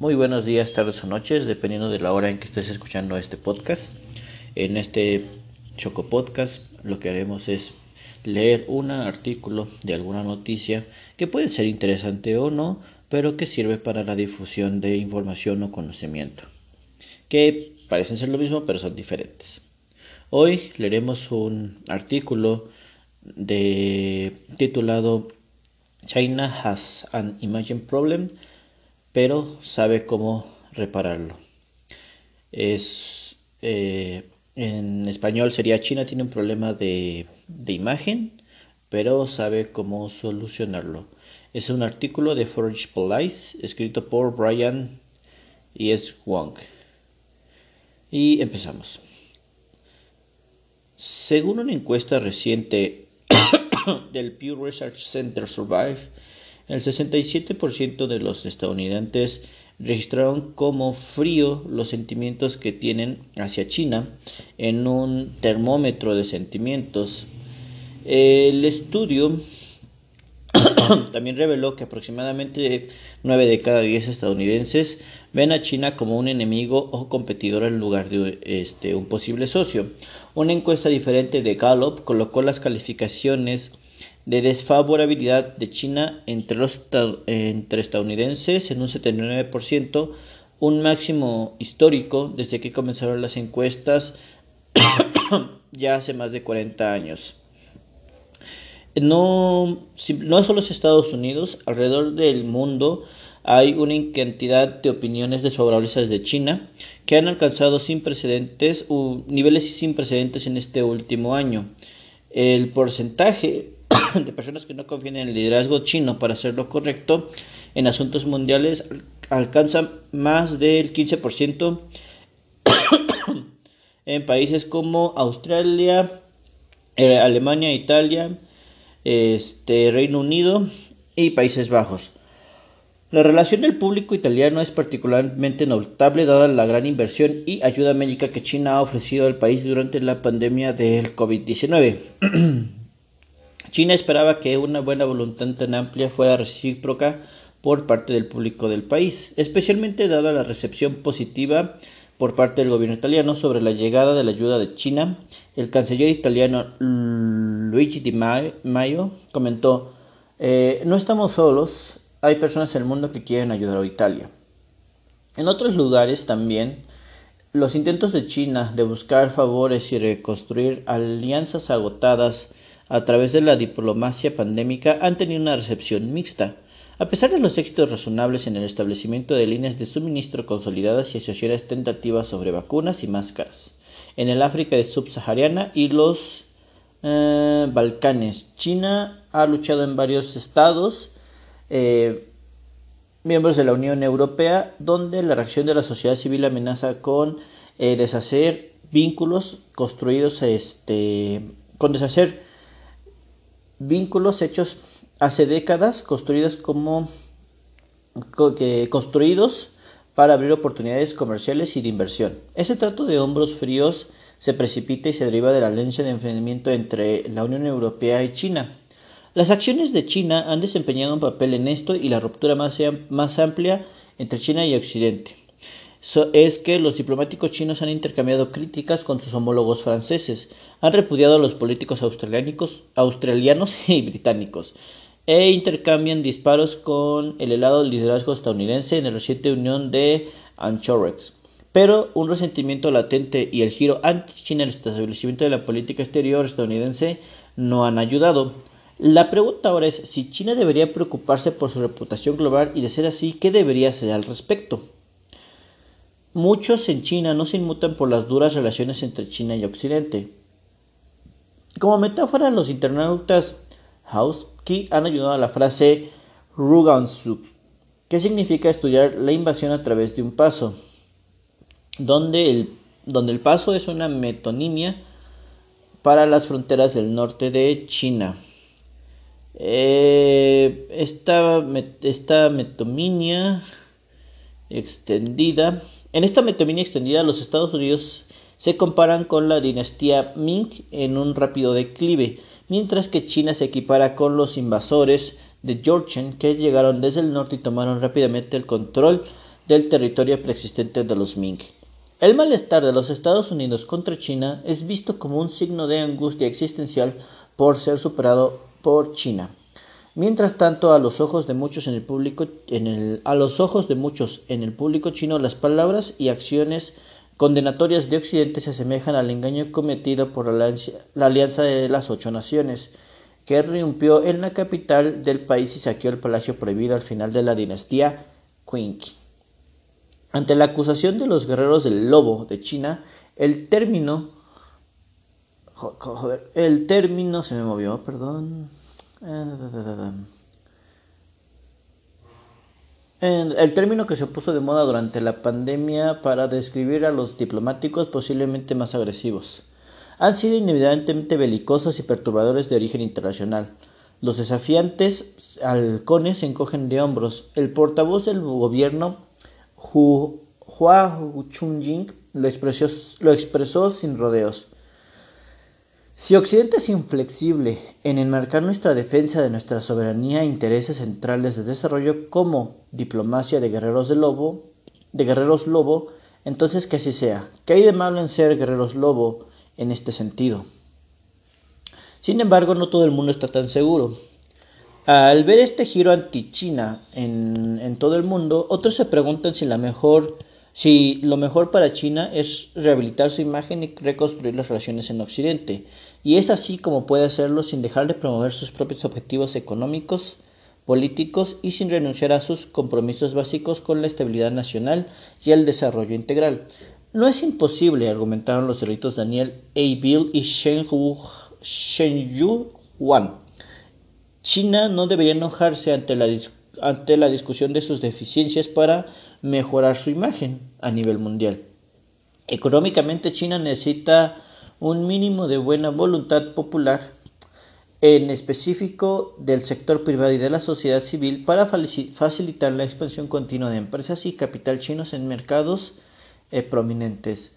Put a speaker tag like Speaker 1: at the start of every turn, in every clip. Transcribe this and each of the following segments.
Speaker 1: Muy buenos días, tardes o noches, dependiendo de la hora en que estés escuchando este podcast. En este Choco Podcast lo que haremos es leer un artículo de alguna noticia que puede ser interesante o no, pero que sirve para la difusión de información o conocimiento, que parecen ser lo mismo pero son diferentes. Hoy leeremos un artículo de titulado China has an imagine problem pero sabe cómo repararlo. Es, eh, en español sería China tiene un problema de, de imagen, pero sabe cómo solucionarlo. Es un artículo de Forge Police escrito por Brian y es Wong. Y empezamos. Según una encuesta reciente del Pew Research Center Survive, el 67% de los estadounidenses registraron como frío los sentimientos que tienen hacia China en un termómetro de sentimientos. El estudio también reveló que aproximadamente 9 de cada 10 estadounidenses ven a China como un enemigo o competidor en lugar de este, un posible socio. Una encuesta diferente de Gallup colocó las calificaciones de desfavorabilidad de China entre los entre estadounidenses en un 79%, un máximo histórico desde que comenzaron las encuestas ya hace más de 40 años. No, no solo los Estados Unidos, alrededor del mundo hay una cantidad de opiniones desfavorables de China que han alcanzado sin precedentes, niveles sin precedentes en este último año. El porcentaje de personas que no confían en el liderazgo chino para hacer lo correcto en asuntos mundiales alcanza más del 15% en países como Australia, eh, Alemania, Italia, este, Reino Unido y Países Bajos. La relación del público italiano es particularmente notable dada la gran inversión y ayuda médica que China ha ofrecido al país durante la pandemia del COVID-19. China esperaba que una buena voluntad tan amplia fuera recíproca por parte del público del país, especialmente dada la recepción positiva por parte del gobierno italiano sobre la llegada de la ayuda de China. El canciller italiano Luigi Di Maio comentó, eh, no estamos solos, hay personas en el mundo que quieren ayudar a Italia. En otros lugares también, los intentos de China de buscar favores y reconstruir alianzas agotadas a través de la diplomacia pandémica han tenido una recepción mixta. A pesar de los éxitos razonables en el establecimiento de líneas de suministro consolidadas y asociaciones tentativas sobre vacunas y máscaras, en el África subsahariana y los eh, Balcanes, China ha luchado en varios estados eh, miembros de la Unión Europea, donde la reacción de la sociedad civil amenaza con eh, deshacer vínculos construidos, este, con deshacer vínculos hechos hace décadas, construidos como construidos para abrir oportunidades comerciales y de inversión. Ese trato de hombros fríos se precipita y se deriva de la alianza de enfrentamiento entre la Unión Europea y China. Las acciones de China han desempeñado un papel en esto y la ruptura más, más amplia entre China y Occidente. es que los diplomáticos chinos han intercambiado críticas con sus homólogos franceses, han repudiado a los políticos australianos y británicos e intercambian disparos con el helado liderazgo estadounidense en la reciente unión de Anchorex. Pero un resentimiento latente y el giro anti-China en el establecimiento de la política exterior estadounidense no han ayudado. La pregunta ahora es si China debería preocuparse por su reputación global y de ser así, ¿qué debería hacer al respecto? Muchos en China no se inmutan por las duras relaciones entre China y Occidente. Como metáfora, los internautas Hauski han ayudado a la frase Rugansuk, que significa estudiar la invasión a través de un paso, donde el, donde el paso es una metonimia para las fronteras del norte de China. Eh, esta, esta metominia extendida, en esta metominia extendida los Estados Unidos se comparan con la dinastía Ming en un rápido declive, mientras que China se equipara con los invasores de Georgian que llegaron desde el norte y tomaron rápidamente el control del territorio preexistente de los Ming. El malestar de los Estados Unidos contra China es visto como un signo de angustia existencial por ser superado por China. Mientras tanto, a los ojos de muchos en el público, a los ojos de muchos en el público chino, las palabras y acciones condenatorias de Occidente se asemejan al engaño cometido por la, Alianza de las Ocho Naciones, que irrumpió en la capital del país y saqueó el palacio prohibido al final de la dinastía Qing. Ante la acusación de los guerreros del lobo de China, el término joder, el término se me movió, perdón. El término que se puso de moda durante la pandemia para describir a los diplomáticos posiblemente más agresivos han sido inevitablemente belicosos y perturbadores de origen internacional. Los desafiantes halcones se encogen de hombros. El portavoz del gobierno, Hua Chunying, lo lo expresó sin rodeos. Si Occidente es inflexible en enmarcar nuestra defensa de nuestra soberanía e intereses centrales de desarrollo como diplomacia de guerreros de lobo, de guerreros lobo, entonces que así sea. ¿Qué hay de malo en ser guerreros lobo en este sentido? Sin embargo, no todo el mundo está tan seguro. Al ver este giro anti-China en, en todo el mundo, otros se preguntan si la mejor si lo mejor para China es rehabilitar su imagen y reconstruir las relaciones en Occidente, y es así como puede hacerlo sin dejar de promover sus propios objetivos económicos, políticos y sin renunciar a sus compromisos básicos con la estabilidad nacional y el desarrollo integral. No es imposible, argumentaron los delitos Daniel A. Bill y Shen Yu Wan. China no debería enojarse ante la, ante la discusión de sus deficiencias para mejorar su imagen a nivel mundial. Económicamente China necesita un mínimo de buena voluntad popular, en específico del sector privado y de la sociedad civil, para facilitar la expansión continua de empresas y capital chinos en mercados eh, prominentes.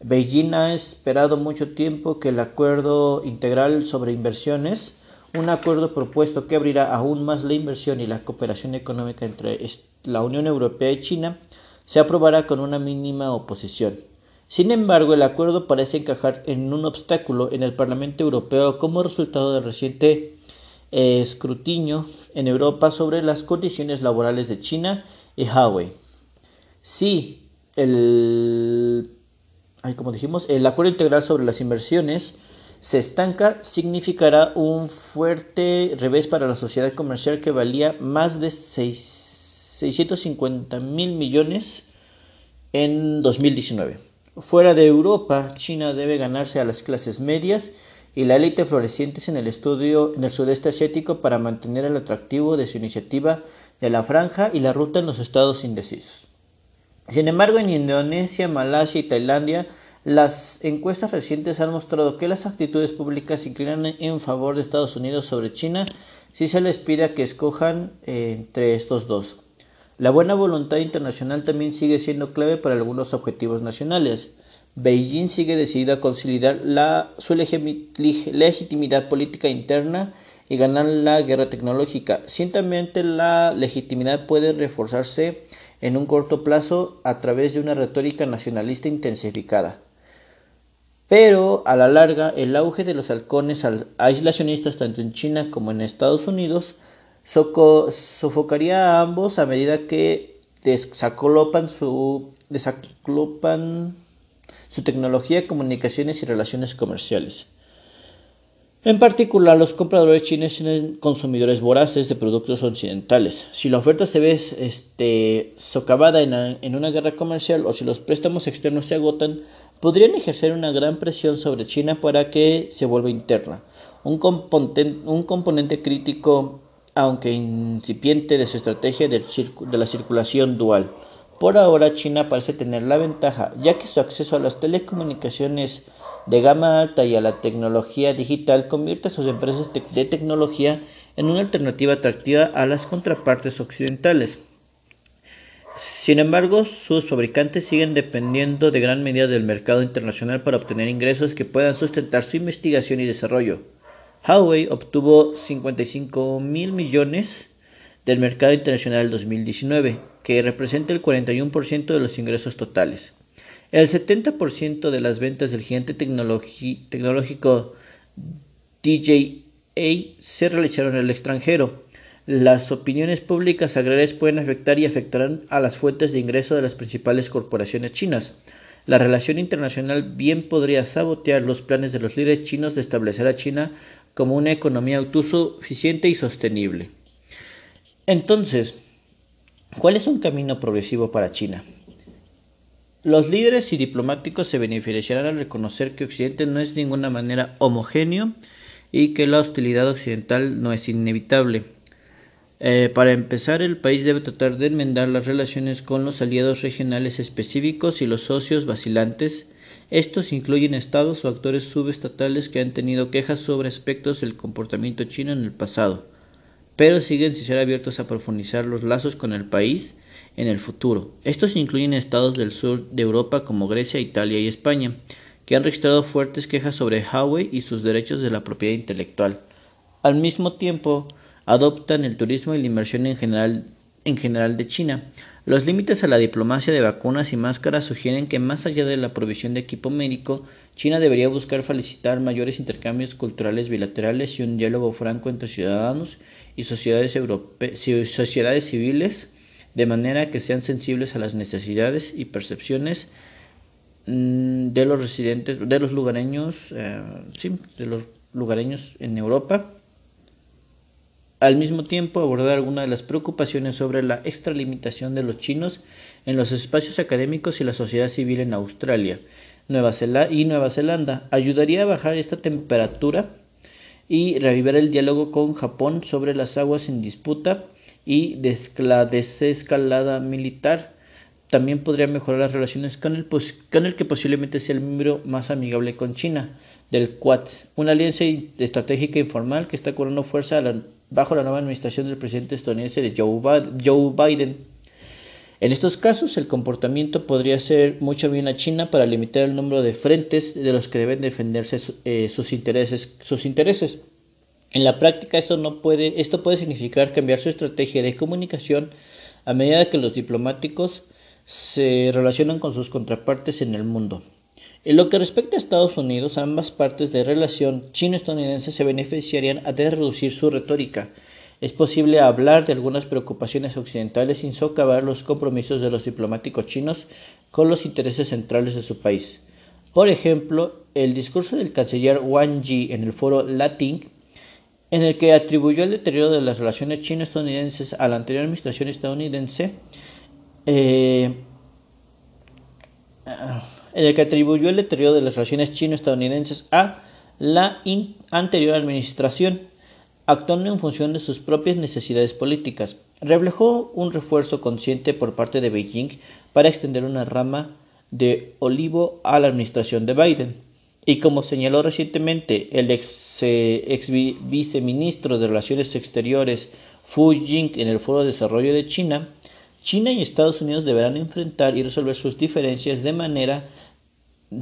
Speaker 1: Beijing ha esperado mucho tiempo que el acuerdo integral sobre inversiones, un acuerdo propuesto que abrirá aún más la inversión y la cooperación económica entre la Unión Europea y China, se aprobará con una mínima oposición. Sin embargo, el acuerdo parece encajar en un obstáculo en el Parlamento Europeo como resultado del reciente eh, escrutinio en Europa sobre las condiciones laborales de China y Huawei. Si el, como dijimos, el acuerdo integral sobre las inversiones se estanca, significará un fuerte revés para la sociedad comercial que valía más de 650 mil millones en 2019. Fuera de Europa, China debe ganarse a las clases medias y la élite florecientes en el estudio en el sudeste asiático para mantener el atractivo de su iniciativa de la franja y la ruta en los estados indecisos. Sin embargo, en Indonesia, Malasia y Tailandia, las encuestas recientes han mostrado que las actitudes públicas se inclinan en favor de Estados Unidos sobre China si se les pide que escojan eh, entre estos dos. La buena voluntad internacional también sigue siendo clave para algunos objetivos nacionales. Beijing sigue decidida a consolidar su legitimidad política interna y ganar la guerra tecnológica. Ciertamente la legitimidad puede reforzarse en un corto plazo a través de una retórica nacionalista intensificada. Pero a la larga el auge de los halcones aislacionistas tanto en China como en Estados Unidos sofocaría a ambos a medida que desacolopan su, desaclopan su tecnología, comunicaciones y relaciones comerciales. En particular, los compradores chinos tienen consumidores voraces de productos occidentales. Si la oferta se ve este, socavada en, en, una guerra comercial o si los préstamos externos se agotan, podrían ejercer una gran presión sobre China para que se vuelva interna. Un componente, un componente crítico aunque incipiente, de su estrategia de la circulación dual. Por ahora, China parece tener la ventaja, ya que su acceso a las telecomunicaciones de gama alta y a la tecnología digital convierte a sus empresas de tecnología en una alternativa atractiva a las contrapartes occidentales. Sin embargo, sus fabricantes siguen dependiendo de gran medida del mercado internacional para obtener ingresos que puedan sustentar su investigación y desarrollo. Huawei obtuvo 55 mil millones del mercado internacional del 2019, que representa el 41% de los ingresos totales. El 70% de las ventas del gigante tecnológico DJA se realizaron en el extranjero. Las opiniones públicas agrarias pueden afectar y afectarán a las fuentes de ingreso de las principales corporaciones chinas. La relación internacional bien podría sabotear los planes de los líderes chinos de establecer a China como una economía autosuficiente y sostenible. Entonces, ¿cuál es un camino progresivo para China? Los líderes y diplomáticos se beneficiarán al reconocer que Occidente no es de ninguna manera homogéneo y que la hostilidad occidental no es inevitable. Eh, para empezar, el país debe tratar de enmendar las relaciones con los aliados regionales específicos y los socios vacilantes. Estos incluyen estados o actores subestatales que han tenido quejas sobre aspectos del comportamiento chino en el pasado pero siguen sin ser abiertos a profundizar los lazos con el país en el futuro. Estos incluyen estados del sur de Europa como Grecia, Italia y España, que han registrado fuertes quejas sobre Huawei y sus derechos de la propiedad intelectual. Al mismo tiempo, adoptan el turismo y la inversión en general, en general de China. Los límites a la diplomacia de vacunas y máscaras sugieren que más allá de la provisión de equipo médico, China debería buscar felicitar mayores intercambios culturales bilaterales y un diálogo franco entre ciudadanos y sociedades, civiles de manera que sean sensibles a las necesidades y percepciones mm, de los residentes, de los lugareños, eh, de los lugareños en Europa. Al mismo tiempo, abordar algunas de las preocupaciones sobre la extralimitación de los chinos en los espacios académicos y la sociedad civil en Australia Nueva y Nueva Zelanda. Ayudaría a bajar esta temperatura y revivir el diálogo con Japón sobre las aguas en disputa y desescalada militar. También podría mejorar las relaciones con el, con el que posiblemente sea el miembro más amigable con China, del Quad, una alianza estratégica informal que está cobrando fuerza bajo la nueva administración del presidente estadounidense de Joe Biden. En estos casos, el comportamiento podría ser mucho bien a China para limitar el número de frentes de los que deben defenderse eh, sus, intereses, sus intereses. En la práctica, esto, no puede, esto puede significar cambiar su estrategia de comunicación a medida que los diplomáticos se relacionan con sus contrapartes en el mundo. En lo que respecta a Estados Unidos, ambas partes de relación chino-estadounidense se beneficiarían de reducir su retórica es posible hablar de algunas preocupaciones occidentales sin socavar los compromisos de los diplomáticos chinos con los intereses centrales de su país. Por ejemplo, el discurso del canciller Wang Yi en el foro Latin, en el que atribuyó el deterioro de las relaciones chino-estadounidenses a la anterior administración estadounidense, eh, en el que atribuyó el deterioro de las relaciones chino-estadounidenses a la anterior administración actuando en función de sus propias necesidades políticas, reflejó un refuerzo consciente por parte de Beijing para extender una rama de olivo a la administración de Biden. Y como señaló recientemente el ex, ex viceministro de Relaciones Exteriores Fu Jing en el Foro de Desarrollo de China, China y Estados Unidos deberán enfrentar y resolver sus diferencias de manera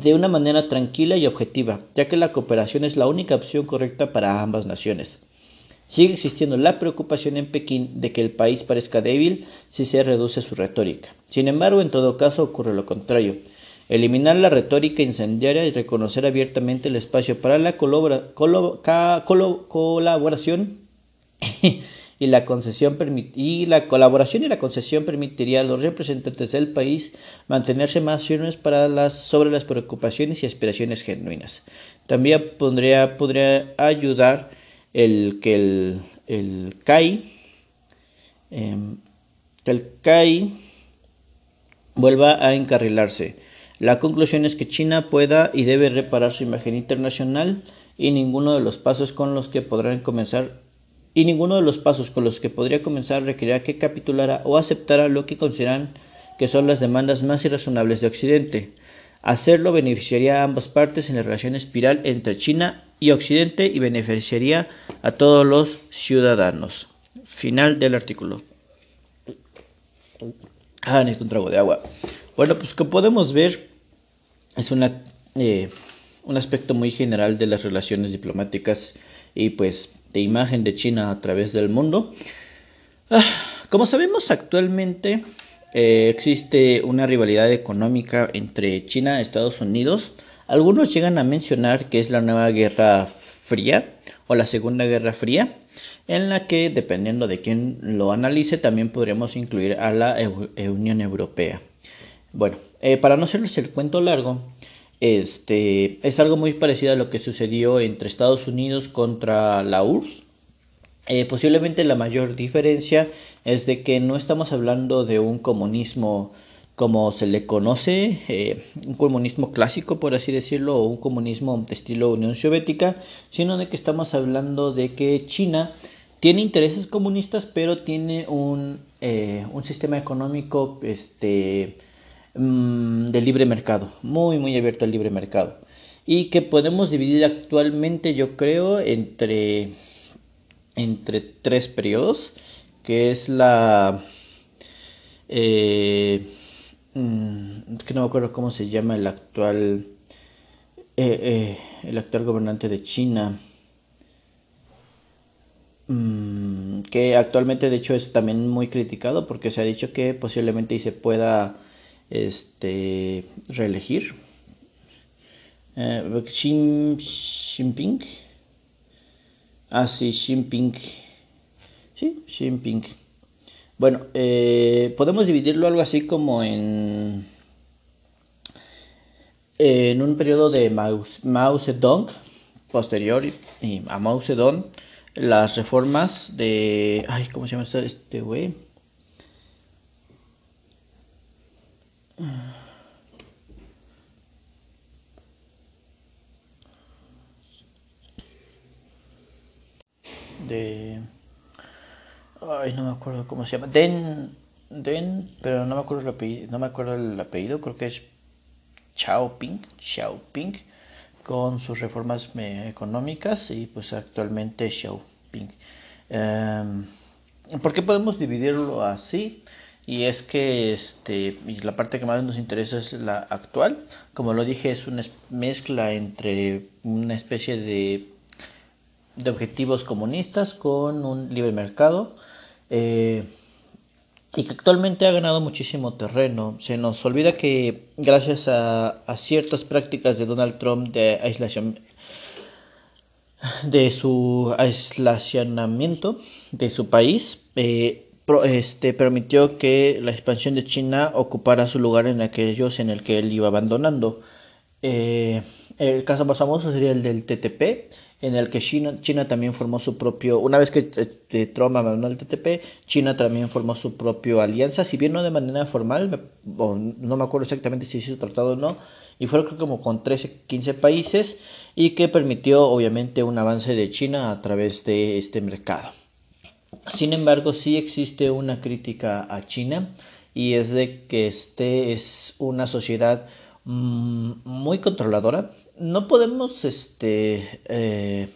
Speaker 1: de una manera tranquila y objetiva, ya que la cooperación es la única opción correcta para ambas naciones. Sigue existiendo la preocupación en Pekín de que el país parezca débil si se reduce su retórica. Sin embargo, en todo caso ocurre lo contrario. Eliminar la retórica incendiaria y reconocer abiertamente el espacio para la colaboración y la concesión y la colaboración y la concesión permitiría a los representantes del país mantenerse más firmes para las, sobre las preocupaciones y aspiraciones genuinas. También podría, podría ayudar el que el, el CAI, em, el CAI vuelva a encarrilarse. La conclusión es que China pueda y debe reparar su imagen internacional y ninguno de los pasos con los que podrán comenzar y ninguno de los pasos con los que podría comenzar requerirá que capitulara o aceptara lo que consideran que son las demandas más irrazonables de Occidente. Hacerlo beneficiaría a ambas partes en la relación espiral entre China y Occidente y beneficiaría a todos los ciudadanos. Final del artículo. Ah, necesito un trago de agua. Bueno, pues como podemos ver, es una, eh, un aspecto muy general de las relaciones diplomáticas y pues de imagen de China a través del mundo. Ah, como sabemos actualmente eh, existe una rivalidad económica entre China y Estados Unidos. Algunos llegan a mencionar que es la nueva Guerra Fría o la Segunda Guerra Fría, en la que, dependiendo de quién lo analice, también podríamos incluir a la Unión Europea. Bueno, eh, para no hacerles el cuento largo, este es algo muy parecido a lo que sucedió entre Estados Unidos contra la URSS. Eh, posiblemente la mayor diferencia es de que no estamos hablando de un comunismo como se le conoce, eh, un comunismo clásico, por así decirlo, o un comunismo de estilo Unión Soviética, sino de que estamos hablando de que China tiene intereses comunistas, pero tiene un, un sistema económico este, Mm, de libre mercado, muy muy abierto al libre mercado. Y que podemos dividir actualmente yo creo entre entre tres periodos que es la eh, mm, que no me acuerdo cómo se llama el actual eh, eh, el actual gobernante de China. Mm, que actualmente de hecho es también muy criticado porque se ha dicho que posiblemente se pueda este, reelegir. Eh, Xi Jinping. Ah, sí, Jinping. Sí, Jinping. Bueno, eh, podemos dividirlo algo así como en en un periodo de Mao, Mao Zedong posterior a Mao Zedong las reformas de ay cómo se llama este güey de ay no me acuerdo cómo se llama. Den Den pero no me acuerdo el apellido no me acuerdo el apellido. Creo que es Xiaoping Xiaoping con sus reformas económicas y pues actualmente Xiaoping um, ¿por qué podemos dividirlo así? Y es que este la parte que más nos interesa es la actual como lo dije es una mezcla entre una especie de de objetivos comunistas con un libre mercado eh, y que actualmente ha ganado muchísimo terreno. Se nos olvida que gracias a, a ciertas prácticas de Donald Trump de aislación de su aislacionamiento de su país, eh, este, permitió que la expansión de China ocupara su lugar en aquellos en el que él iba abandonando. Eh, el caso más famoso sería el del TTP, en el que China, China también formó su propio, una vez que este, Trump abandonó el TTP, China también formó su propio alianza, si bien no de manera formal, no me acuerdo exactamente si hizo tratado o no, y fue como con 13, 15 países, y que permitió obviamente un avance de China a través de este mercado. Sin embargo, sí existe una crítica a China y es de que este es una sociedad mm, muy controladora. No podemos este eh,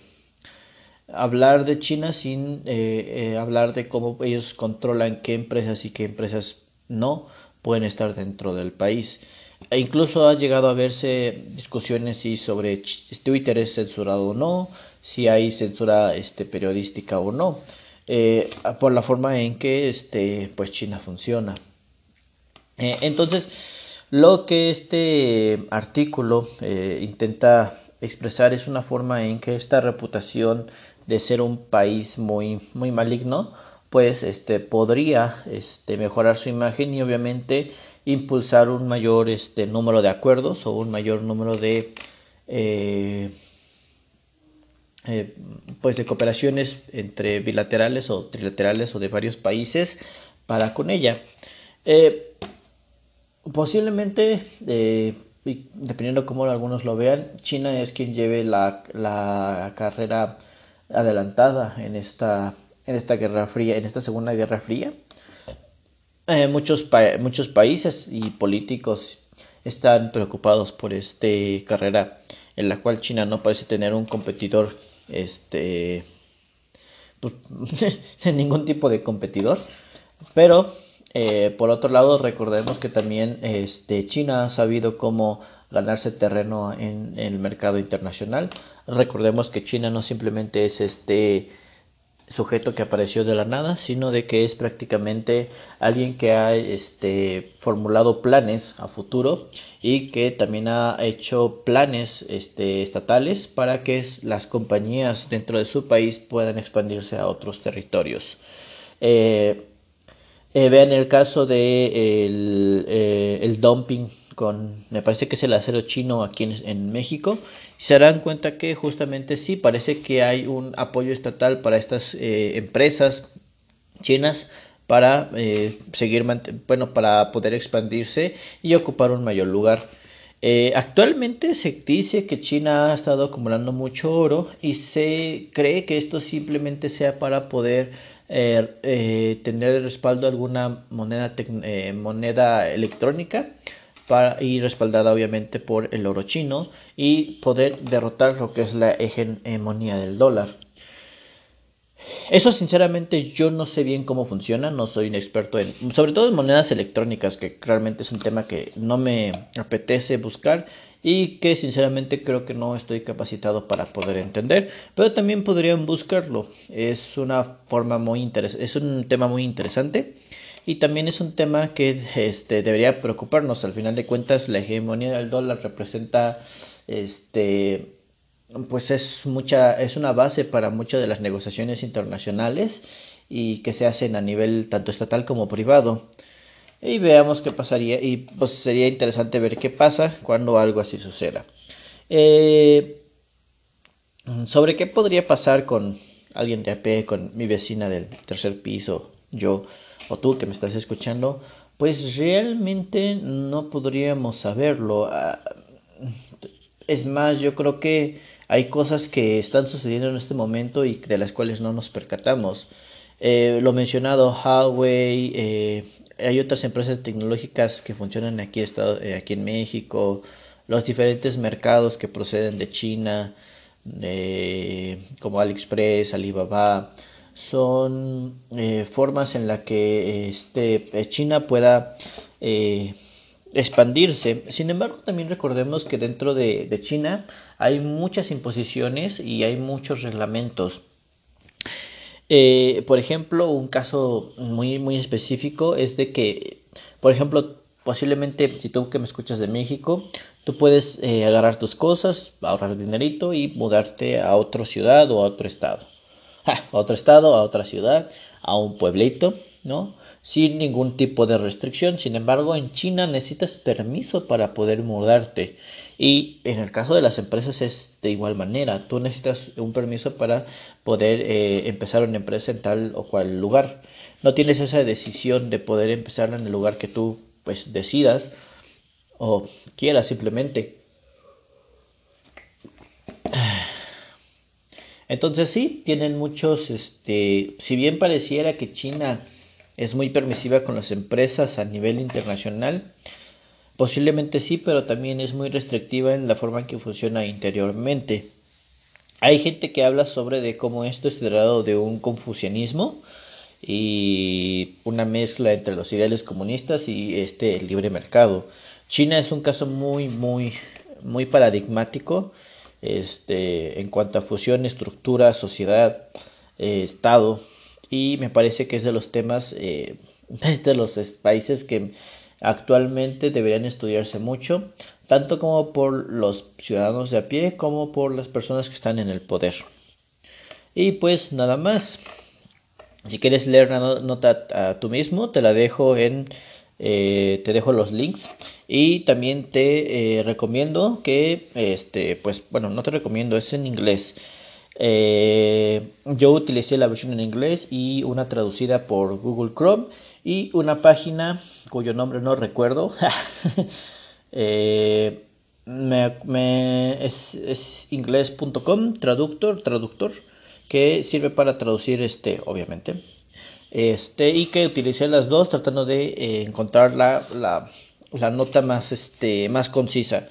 Speaker 1: hablar de China sin eh, eh, hablar de cómo ellos controlan qué empresas y qué empresas no pueden estar dentro del país. E incluso ha llegado a verse discusiones si sobre Twitter es censurado o no, si hay censura este, periodística o no. Eh, por la forma en que este, pues China funciona. Eh, entonces, lo que este artículo eh, intenta expresar es una forma en que esta reputación de ser un país muy, muy maligno, pues este, podría este, mejorar su imagen y obviamente impulsar un mayor este, número de acuerdos o un mayor número de eh, pues de cooperaciones entre bilaterales o trilaterales o de varios países para con ella. Eh, posiblemente, eh, dependiendo cómo algunos lo vean, China es quien lleve la, la carrera adelantada en esta, en esta guerra fría, en esta segunda guerra fría. muchos, muchos países y políticos están preocupados por esta carrera en la cual China no parece tener un competidor este pues, sin ningún tipo de competidor. Pero eh, por otro lado recordemos que también este China ha sabido cómo ganarse terreno en, el mercado internacional. Recordemos que China no simplemente es este sujeto que apareció de la nada, sino de que es prácticamente alguien que ha este, formulado planes a futuro y que también ha hecho planes este, estatales para que las compañías dentro de su país puedan expandirse a otros territorios. Eh, eh, vean el caso de el, eh, el dumping con, me parece que es el acero chino aquí en, México, se darán cuenta que justamente sí, parece que hay un apoyo estatal para estas eh, empresas chinas para eh, seguir, bueno, para poder expandirse y ocupar un mayor lugar. Actualmente se dice que China ha estado acumulando mucho oro y se cree que esto simplemente sea para poder tener el respaldo de alguna moneda, moneda electrónica y respaldada obviamente por el oro chino y poder derrotar lo que es la hegemonía del dólar. Eso sinceramente yo no sé bien cómo funciona, no soy un experto en, sobre todo en monedas electrónicas, que realmente es un tema que no me apetece buscar y que sinceramente creo que no estoy capacitado para poder entender, pero también podrían buscarlo. Es una forma muy interesante, es un tema muy interesante y también es un tema que este, debería preocuparnos. Al final de cuentas, la hegemonía del dólar representa, este, pues es mucha, es una base para muchas de las negociaciones internacionales y que se hacen a nivel tanto estatal como privado. Y veamos qué pasaría y pues sería interesante ver qué pasa cuando algo así suceda. Eh, sobre qué podría pasar con alguien de AP, con mi vecina del tercer piso, yo o tú que me estás escuchando, pues realmente no podríamos saberlo. Ah, es más, yo creo que hay cosas que están sucediendo en este momento y de las cuales no nos percatamos. Eh, lo mencionado, Huawei, eh, hay otras empresas tecnológicas que funcionan aquí, eh, aquí en México, los diferentes mercados que proceden de China, como AliExpress, Alibaba, son eh, formas en las que este, eh, China pueda expandirse. Sin embargo, también recordemos que dentro de, de, China hay muchas imposiciones y hay muchos reglamentos. Por ejemplo, un caso muy, muy específico es de que, por ejemplo, posiblemente si tú que me escuchas de México, tú puedes agarrar tus cosas, ahorrar dinerito y mudarte a otra ciudad o a otro estado a otro estado, a otra ciudad, a un pueblito, ¿no? Sin ningún tipo de restricción. Sin embargo, en China necesitas permiso para poder mudarte. Y en el caso de las empresas es de igual manera. Tú necesitas un permiso para poder eh, empezar una empresa en tal o cual lugar. No tienes esa decisión de poder empezar en el lugar que tú pues decidas o quieras simplemente. Entonces sí, tienen muchos, este, si bien pareciera que China es muy permisiva con las empresas a nivel internacional, posiblemente sí, pero también es muy restrictiva en la forma en que funciona interiormente. Hay gente que habla sobre de cómo esto es derivado de un confucianismo y una mezcla entre los ideales comunistas y este libre mercado. China es un caso muy muy muy paradigmático este, en cuanto a fusión, estructura, sociedad, eh, Estado, y me parece que es de los temas, eh, de los países que actualmente deberían estudiarse mucho, tanto como por los ciudadanos de a pie como por las personas que están en el poder. Y pues nada más. Si quieres leer la nota a tú mismo, te la dejo en eh, te dejo los links y también te eh, recomiendo que este pues bueno no te recomiendo es en inglés eh, yo utilicé la versión en inglés y una traducida por Google Chrome y una página cuyo nombre no recuerdo. Me, es, es inglés.com traductor traductor que sirve para traducir este obviamente. Este y que utilicé las dos tratando de eh, encontrar la, la, la, nota más este más concisa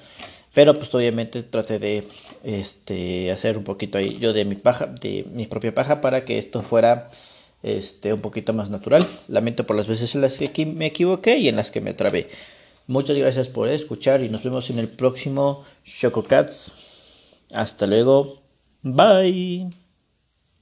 Speaker 1: pero pues obviamente traté de este hacer un poquito ahí yo de mi paja de mi propia paja para que esto fuera este un poquito más natural. Lamento por las veces en las que me equivoqué y en las que me trabé. Muchas gracias por escuchar y nos vemos en el próximo Choco Cats. Hasta luego. Bye